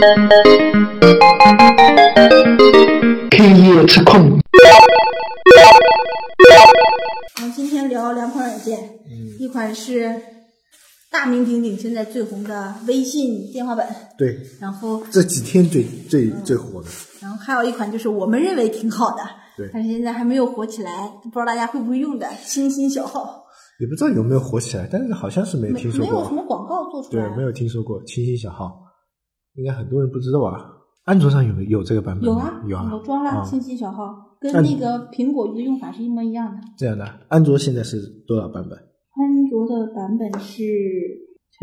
K 夜吃控，我们今天聊两款软件，一款是大名鼎鼎、现在最红的微信电话本，对，然后这几天最最最火的，然后还有一款就是我们认为挺好的，对。但是现在还没有火起来，不知道大家会不会用的清新小号，也不知道有没有火起来，但是好像是没没听说过。没有什么。广告做出来，，对没有听说过清新小号，应该很多人不知道吧？安卓上有没有这个版本？有啊，有啊，我装了啊清新小号，跟那那个苹果的用法是一模一样的。这样的。安卓现在是多少版本？安卓的版本是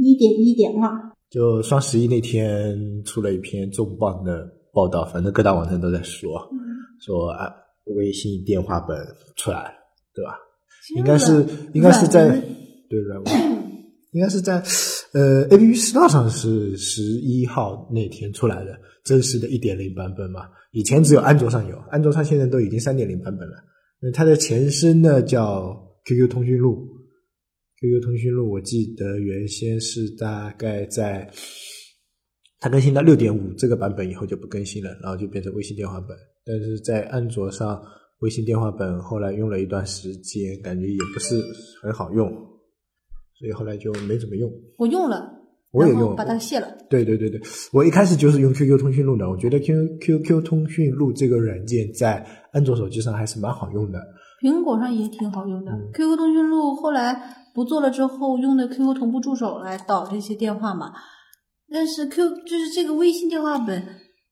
一点一点二，就双十一那天出了一篇重磅的报道，反正各大网站都在说，嗯说啊，微信电话本出来了，对吧？应该是应该是在对软文，应该是在呃 A P P Store 上是十一号那天出来的正式的一点零版本嘛。以前只有安卓上有，安卓上现在都已经三点零版本了。那它的前身呢叫 Q Q 通讯录，Q Q 通讯录我记得原先是大概在它更新到六点五这个版本以后就不更新了，然后就变成微信电话本。但是在安卓上，微信电话本后来用了一段时间，感觉也不是很好用，所以后来就没怎么用。我用了，我也用把它卸了。对对对对，我一开始就是用 QQ 通讯录的，我觉得 Q QQ 通讯录这个软件在安卓手机上还是蛮好用的。苹果上也挺好用的。嗯 QQ 通讯录后来不做了之后，用的 QQ 同步助手来导这些电话嘛。但是 Q 就是这个微信电话本，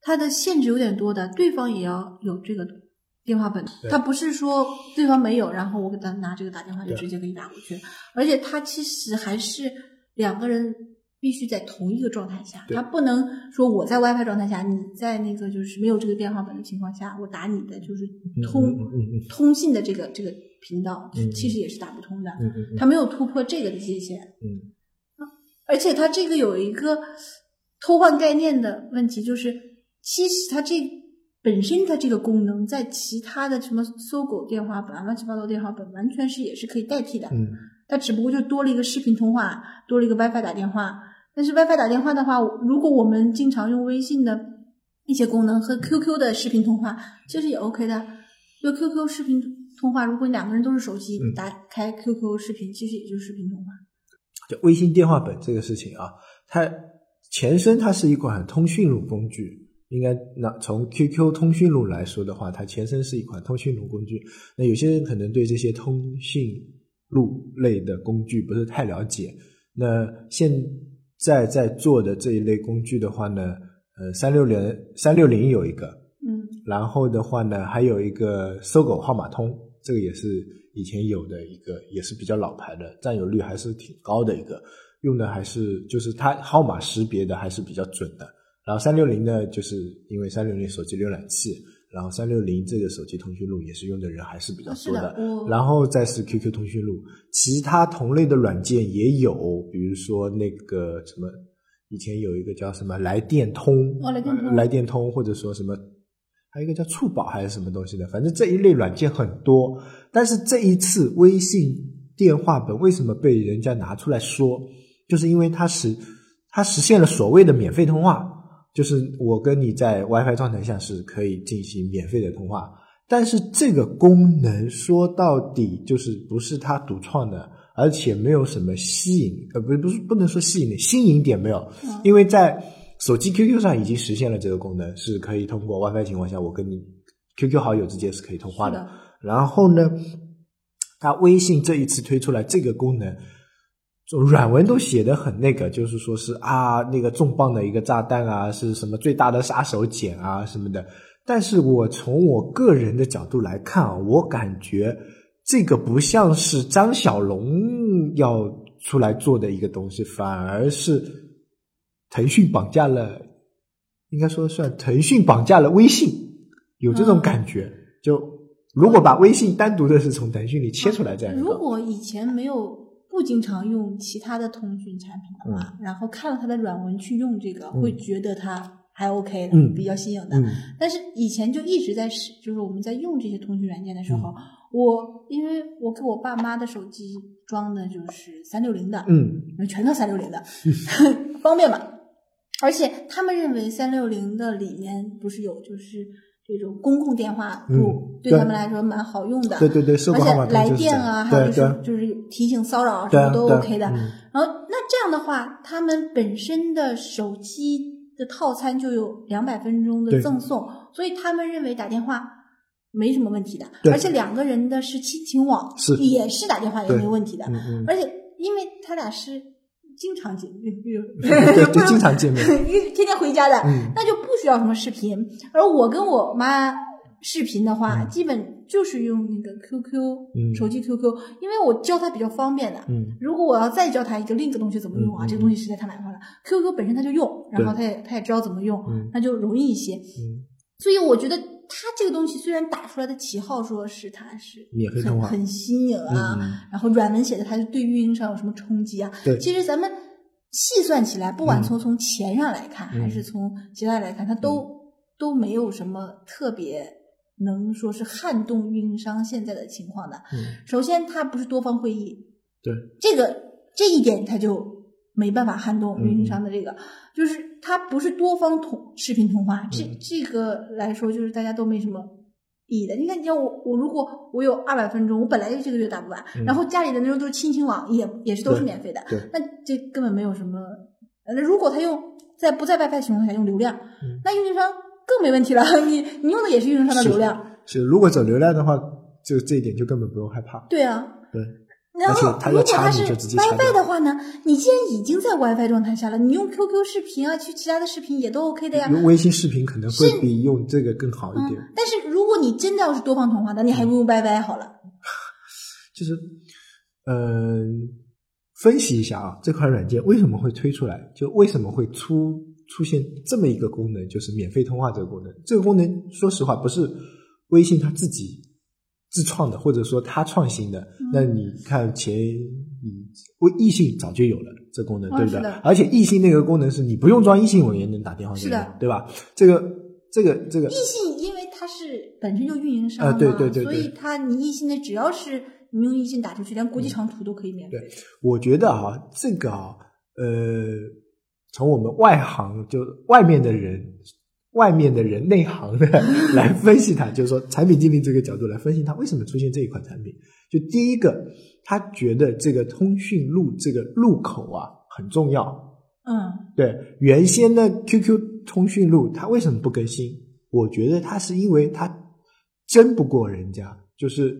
它的限制有点多的，对方也要有这个电话本，对。它不是说对方没有，然后我给他拿这个打电话就直接给你打过去，而且他其实还是两个人。必须在同一个状态下，他不能说我在 WiFi 状态下，你在那个就是没有这个电话本的情况下，我打你的就是通嗯嗯嗯嗯。通信的这个这个频道嗯，其实也是打不通的，嗯嗯嗯。它没有突破这个的界限，嗯。而且他这个有一个偷换概念的问题，就是其实他这本身它这个功能在其他的什么搜狗电话本、乱七八糟电话本完全是也是可以代替的，嗯，它只不过就多了一个视频通话，多了一个 WiFi 打电话。但是 WiFi 打电话的话，如果我们经常用微信的一些功能和 QQ 的视频通话，其实也 OK 的。就 QQ 视频通话，如果你两个人都是手机，嗯打开 QQ 视频，其实也就是视频通话。就微信电话本这个事情啊，它前身它是一款通讯录工具。应该那从 QQ 通讯录来说的话，它前身是一款通讯录工具。那有些人可能对这些通讯录类的工具不是太了解。那现在在做的这一类工具的话呢，呃，三六零三六零有一个，嗯，然后的话呢，还有一个搜狗号码通，这个也是以前有的一个，也是比较老牌的，占有率还是挺高的一个，用的还是就是它号码识别的还是比较准的。然后三六零呢，就是因为三六零手机浏览器，然后三六零这个手机通讯录也是用的人还是比较多的我然后再是 QQ 通讯录，其他同类的软件也有，比如说那个什么，以前有一个叫什么来电通，哦来电通呃来电通，或者说什么，还有一个叫触宝还是什么东西的，反正这一类软件很多。但是这一次微信电话本为什么被人家拿出来说，就是因为它实它实现了所谓的免费通话，就是我跟你在 WiFi 状态下是可以进行免费的通话。但是这个功能说到底就是不是它独创的，而且没有什么吸引，呃，不不是不能说吸引的，新颖点没有，嗯因为在手机 QQ 上已经实现了这个功能，是可以通过 WiFi 情况下，我跟你 QQ 好友之间是可以通话的。的然后呢，它微信这一次推出来这个功能，就软文都写的很那个，就是说是啊，那个重磅的一个炸弹啊，是什么最大的杀手锏啊什么的。但是我从我个人的角度来看啊，我感觉这个不像是张小龙要出来做的一个东西，反而是腾讯绑架了，应该说算腾讯绑架了微信，有这种感觉。就如果把微信单独的是从腾讯里切出来这样如果以前没有不经常用其他的通讯产品的话，然后看了它的软文去用这个，嗯。会觉得它还 OK 比较新颖的。嗯。但是以前就一直在使，就是我们在用这些通讯软件的时候，嗯。我因为我给我爸妈的手机装的就是三六零的，嗯。全都三六零的，方便嘛。而且他们认为三六零的里面不是有就是这种公共电话对对他们来说蛮好用的。对对对，社而且来电啊，还有就是就是提醒骚扰啊什么都 OK 的。嗯然后那这样的话，他们本身的手机的套餐就有两百分钟的赠送，所以他们认为打电话没什么问题的。而且两个人的是亲情网，是也是打电话也没问题的。而且因为他俩是经常见，对对，经常见面，天天回家的，嗯。那就不需要什么视频。而我跟我妈视频的话，嗯。基本就是用那个 QQ、嗯。手机 QQ，因为我教她比较方便的。嗯。如果我要再教她一个另一个东西怎么用啊，这个东西实在太麻烦了。QQ 本身她就用，然后她也她也知道怎么用，嗯。那就容易一些。嗯，所以我觉得他这个东西虽然打出来的旗号说是他是很免费很新颖啊，嗯然后软文写的它是对运营商有什么冲击啊？对其实咱们细算起来，不管嗯从从钱上来看，嗯还是从其他来看，它都、都没有什么特别能说是撼动运营商现在的情况的。嗯首先，它不是多方会议，对，这个这一点它就没办法撼动运营商的这个，嗯就是它不是多方同视频通话，这嗯这个来说就是大家都没什么意义的。你看，你像我我如果我有二百分钟，我本来就这个月打不完，嗯然后家里的那种都是亲情网，也也是都是免费的，对那这根本没有什么。呃那如果他用在不在 WiFi 情况下用流量，嗯那运营商更没问题了。你你用的也是运营商的流量，是，如果走流量的话，就这一点就根本不用害怕。对啊，对，然后，他如果它是 WiFi 的话呢，你既然已经在 WiFi 状态下了，你用 QQ 视频啊，去其他的视频也都 OK 的呀。用微信视频可能会比用这个更好一点。嗯，但是如果你真的要是多方通话，那你还不如 WiFi 好了。就是，嗯、分析一下啊，这款软件为什么会推出来，就为什么会出出现这么一个功能，就是免费通话这个功能。这个功能说实话不是微信它自己自创的，或者说他创新的。嗯那你看前嗯微异性早就有了这功能，哦对不对？而且异性那个功能是你不用装异性我也能打电话给你是的，对吧？这个这个这个异信因为它是本身就运营商嘛，啊对对对对所以它你异信的只要是你用异信打出去，连国际长途都可以免费。对我觉得啊，这个啊，呃，从我们外行就外面的人、外面的人内行的 来分析它，就是说产品经理这个角度来分析它为什么出现这一款产品。就第一个，他觉得这个通讯录这个入口啊很重要。嗯，对，原先的 QQ 通讯录它为什么不更新？我觉得它是因为它争不过人家，就是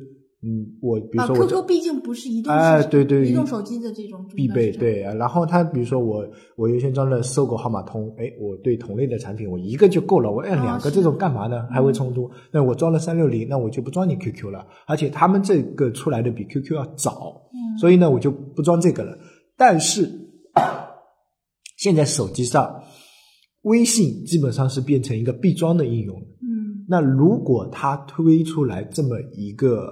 嗯，我比如啊说我，QQ 毕竟不是移动哎对对移动手机的这种必备。对。然后它比如说我我原先装了搜狗号码通，哎，我对同类的产品我一个就够了，我按哦两个这种干嘛呢？还会冲突？那我装了三六零，那我就不装你 QQ 了。而且他们这个出来的比 QQ 要早，嗯所以呢我就不装这个了。但是现在手机上微信基本上是变成一个必装的应用。嗯那如果它推出来这么一个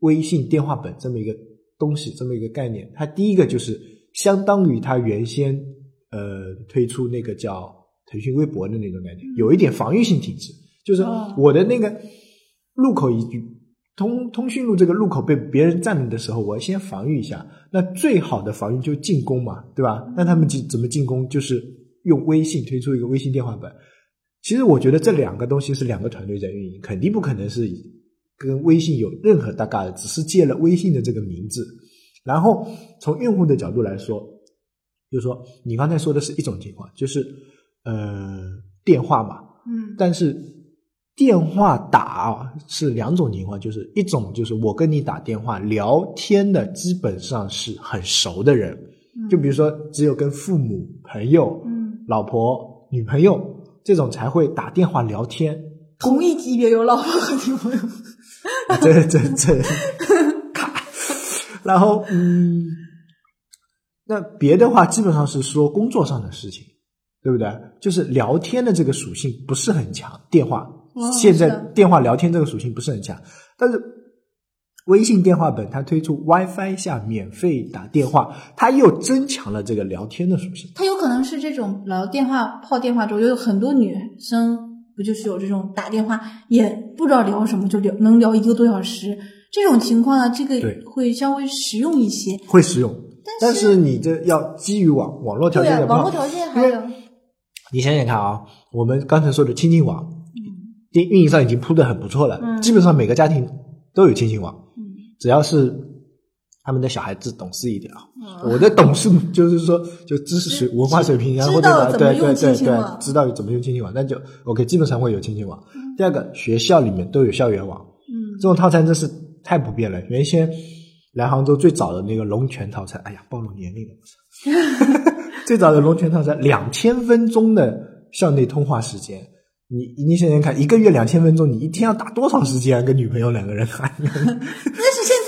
微信电话本这么一个东西，这么一个概念，它第一个就是相当于它原先呃推出那个叫腾讯微博的那种概念，有一点防御性体质，就是哦我的那个入口一句。通通讯录这个入口被别人占领的时候，我要先防御一下。那最好的防御就是进攻嘛，对吧？那他们进怎么进攻？就是用微信推出一个微信电话本。其实我觉得这两个东西是两个团队在运营，肯定不可能是跟微信有任何搭嘎的，只是借了微信的这个名字。然后从用户的角度来说，就是说你刚才说的是一种情况，就是呃电话嘛，嗯但是电话打是两种情况，就是一种就是我跟你打电话聊天的，基本上是很熟的人，就比如说只有跟父母、朋友、嗯，老婆、女朋友这种才会打电话聊天。同一级别有老婆和女朋友。这这这卡，然后嗯，那别的话基本上是说工作上的事情，对不对？就是聊天的这个属性不是很强，电话、哦现在电话聊天这个属性不是很强，但是。微信电话本它推出 WiFi 下免费打电话，它又增强了这个聊天的属性。它有可能是这种聊电话泡电话中，有很多女生不就是有这种打电话也不知道聊什么就聊能聊一个多小时这种情况呢？这个会稍微实用一些。会实用，但是是你这要基于网网络条件的话，网络条件还有你想想看啊，我们刚才说的亲情网，嗯运运营上已经铺的很不错了，嗯基本上每个家庭都有亲情网，嗯只要是他们的小孩子懂事一点啊。嗯，我的懂事就是说，就知识水、文化水平啊，知或者对对对对知道怎么用亲情网，那就 OK，基本上会有亲情网。嗯第二个，学校里面都有校园网，嗯这种套餐真是太普遍了。原先来杭州最早的那个龙泉套餐，哎呀，暴露年龄了！最早的龙泉套餐，两千分钟的校内通话时间，你你想想看，一个月两千分钟，你一天要打多长时间啊？跟女朋友两个人谈？但是现在的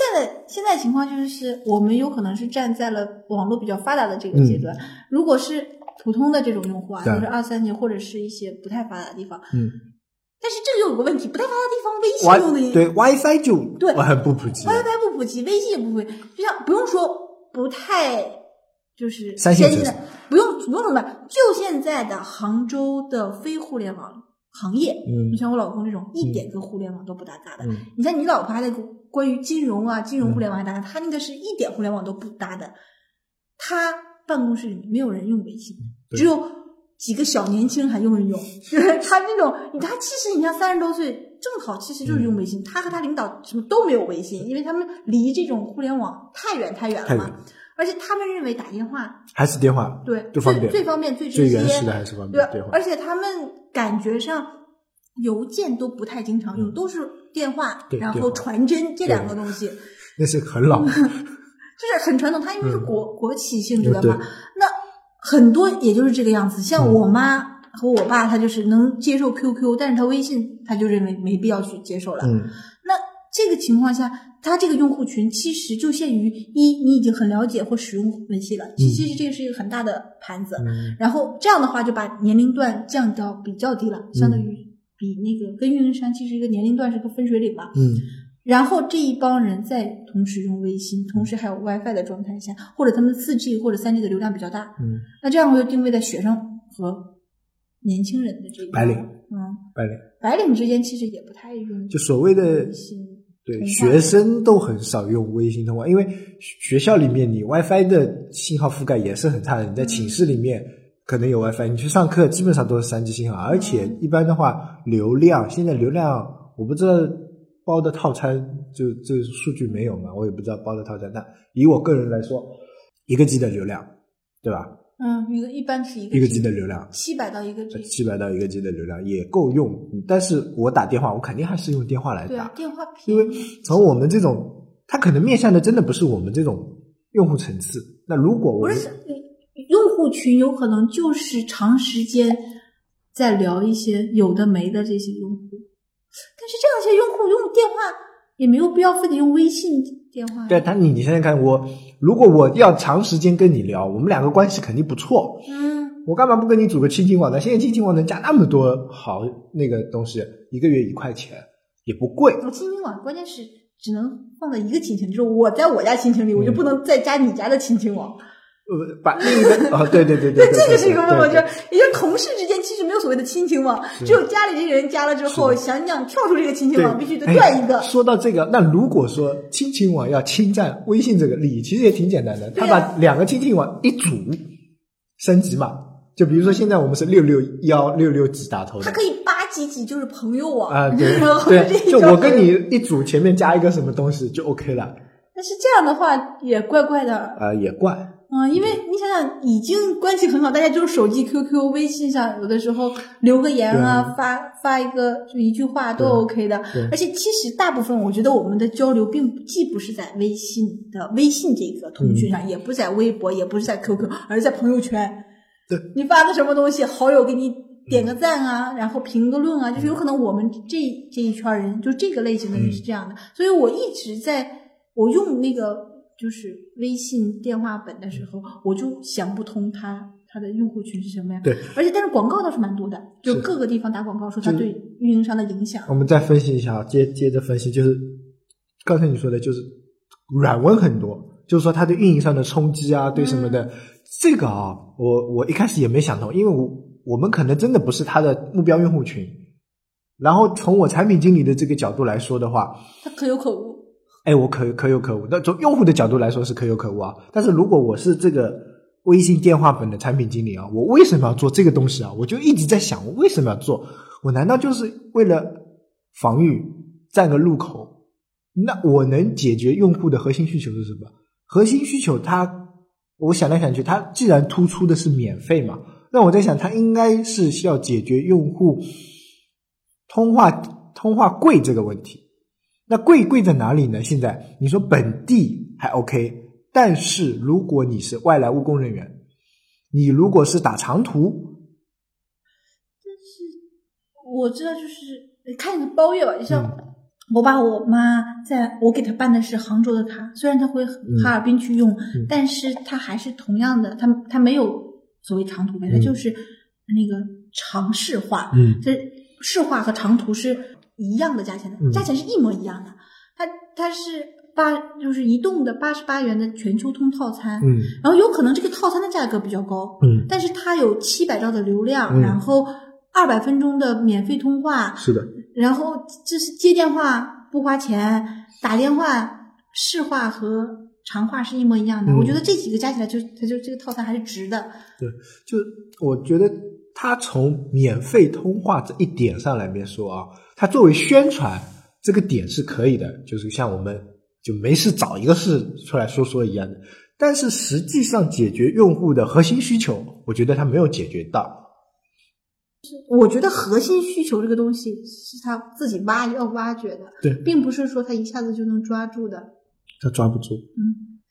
现在情况就是，我们有可能是站在了网络比较发达的这个阶段。如果是普通的这种用户啊，就是二三级或者是一些不太发达的地方，嗯，但是这个有个问题，不太发达地方，微信用的 Wi 对 WiFi 就对。很不普及。WiFi 不普及，微信也不会，就像不用说不太就是先进的，不用不用什么，就现在的杭州的非互联网行业，嗯。就像我老公这种一点跟互联网都不搭嘎的，嗯。你像你老婆还在关于金融啊、金融互联网还搭嘎，他那个是一点互联网都不搭的，他办公室里没有人用微信，只有几个小年轻还用一用，就是他那种，他其实你像三十多岁，正好其实就是用微信，他和他领导什么都没有微信，因为他们离这种互联网太远太远了嘛，而且他们认为打电话还是电话对最方便最最方便最直最接，原始的还是方对。而且他们感觉上邮件都不太经常用，嗯都是电话，然后传真这两个东西。那是很老，就是很传统，它因为是嗯国、国企性质的对嘛，那很多也就是这个样子。像嗯我妈和我爸，他就是能接受 QQ，但是他微信他就认为没必要去接受了。嗯，那这个情况下，他这个用户群其实就限于一，你已经很了解或使用微信了，其其实这个是一个很大的盘子。嗯然后这样的话，就把年龄段降到比较低了，相当嗯于比那个跟运营商其实一个年龄段是个分水岭嘛。嗯然后这一帮人在同时用微信，同时还有 WiFi 的状态下，或者他们四 G 或者三 G 的流量比较大，嗯，那这样我就定位在学生和年轻人的这一白领嗯，白领白领之间其实也不太用就所谓的对学生都很少用微信通话，因为学校里面你 WiFi 的信号覆盖也是很差的。你在寝室里面可能有 WiFi，你去上课基本上都是三 G 信号，而且一般的话流量现在流量我不知道包的套餐就这个数据没有嘛，我也不知道包的套餐。但以我个人来说，一个 G 的流量，对吧？嗯，一个一般是一个一个 G 的流量。七百到一个 G，七百到一个 G 的流量也够用，但是我打电话，我肯定还是用电话来打对啊，，电话因为，从我们这种，它可能面向的真的不是我们这种用户层次。那如果我们不是用户群有可能就是长时间在聊一些有的没的这些用户，但是这样一些用户用电话也没有必要非得用微信电话。对他，你你想想看，我如果我要长时间跟你聊，我们两个关系肯定不错，嗯，我干嘛不跟你组个亲情网呢？现在亲情网能加那么多好那个东西，一个月一块钱也不贵。我亲情网关键是只能放在一个亲情，就是我在我家亲情里，我就不能再加你家的亲情网。呃，把另一个哦，对对对对，对 这个是一个问题，就是也就同事之间其实没有所谓的亲情网，只有家里这些人加了之后，想想跳出这个亲情网，必须得哎断一个。说到这个，那如果说亲情网要侵占微信这个利益，其实也挺简单的，他把两个亲情网一组升级嘛。就比如说现在我们是六六幺六六几打头的。它可以八几几就是朋友网啊，对 对就我跟你一组，前面加一个什么东西就 OK 了，但是这样的话也怪怪的，啊，也怪。嗯，因为你想想，已经关系很好，大家就是手机、QQ、微信上，有的时候留个言啊，发发一个就一句话都 OK 的对。而且其实大部分，我觉得我们的交流并不既不是在微信的微信这个通讯上，也不在微博，也不是在 QQ，而是在朋友圈。对，你发个什么东西，好友给你点个赞啊，然后评个论啊，就是有可能我们这这一圈人，就这个类型的人是这样的。所以我一直在我用那个。就是微信电话本的时候，我就想不通它它的用户群是什么呀？对，而且但是广告倒是蛮多的，就各个地方打广告说它对运营商的影响。我们再分析一下啊，接接着分析，就是刚才你说的，就是软文很多，就是说它对运营商的冲击啊，对什么的，这个啊，我我一开始也没想通，因为我我们可能真的不是它的目标用户群。然后从我产品经理的这个角度来说的话，它可有可无。哎，我可可有可无。那从用户的角度来说是可有可无啊。但是如果我是这个微信电话本的产品经理啊，我为什么要做这个东西啊？我就一直在想，我为什么要做？我难道就是为了防御占个入口？那我能解决用户的核心需求是什么？核心需求它，我想来想去，它既然突出的是免费嘛，那我在想，它应该是需要解决用户通话通话贵这个问题。那贵贵在哪里呢？现在你说本地还 OK。但是如果你是外来务工人员，你如果是打长途，但是我知道，就是看你的包月吧。你像我爸我妈在，我给他办的是杭州的卡，虽然他回哈尔滨去用，但是他还是同样的，他他没有所谓长途费，他就是那个长市话，嗯，这市话和长途是一样的价钱的，价钱是一模一样的，它它是。八就是移动的八十八元的全球通套餐，嗯，然后有可能这个套餐的价格比较高，嗯，但是它有七百兆的流量，然后二百分钟的免费通话，是的，然后这是接电话不花钱，打电话市话和长话是一模一样的，我觉得这几个加起来就它就这个套餐还是值的。对，就我觉得它从免费通话这一点上来面说啊，它作为宣传这个点是可以的，就是像我们。就没事找一个事出来说说一样的，但是实际上解决用户的核心需求，我觉得他没有解决到。我觉得核心需求这个东西是他自己挖要挖掘的，对，并不是说他一下子就能抓住的。他抓不住。嗯。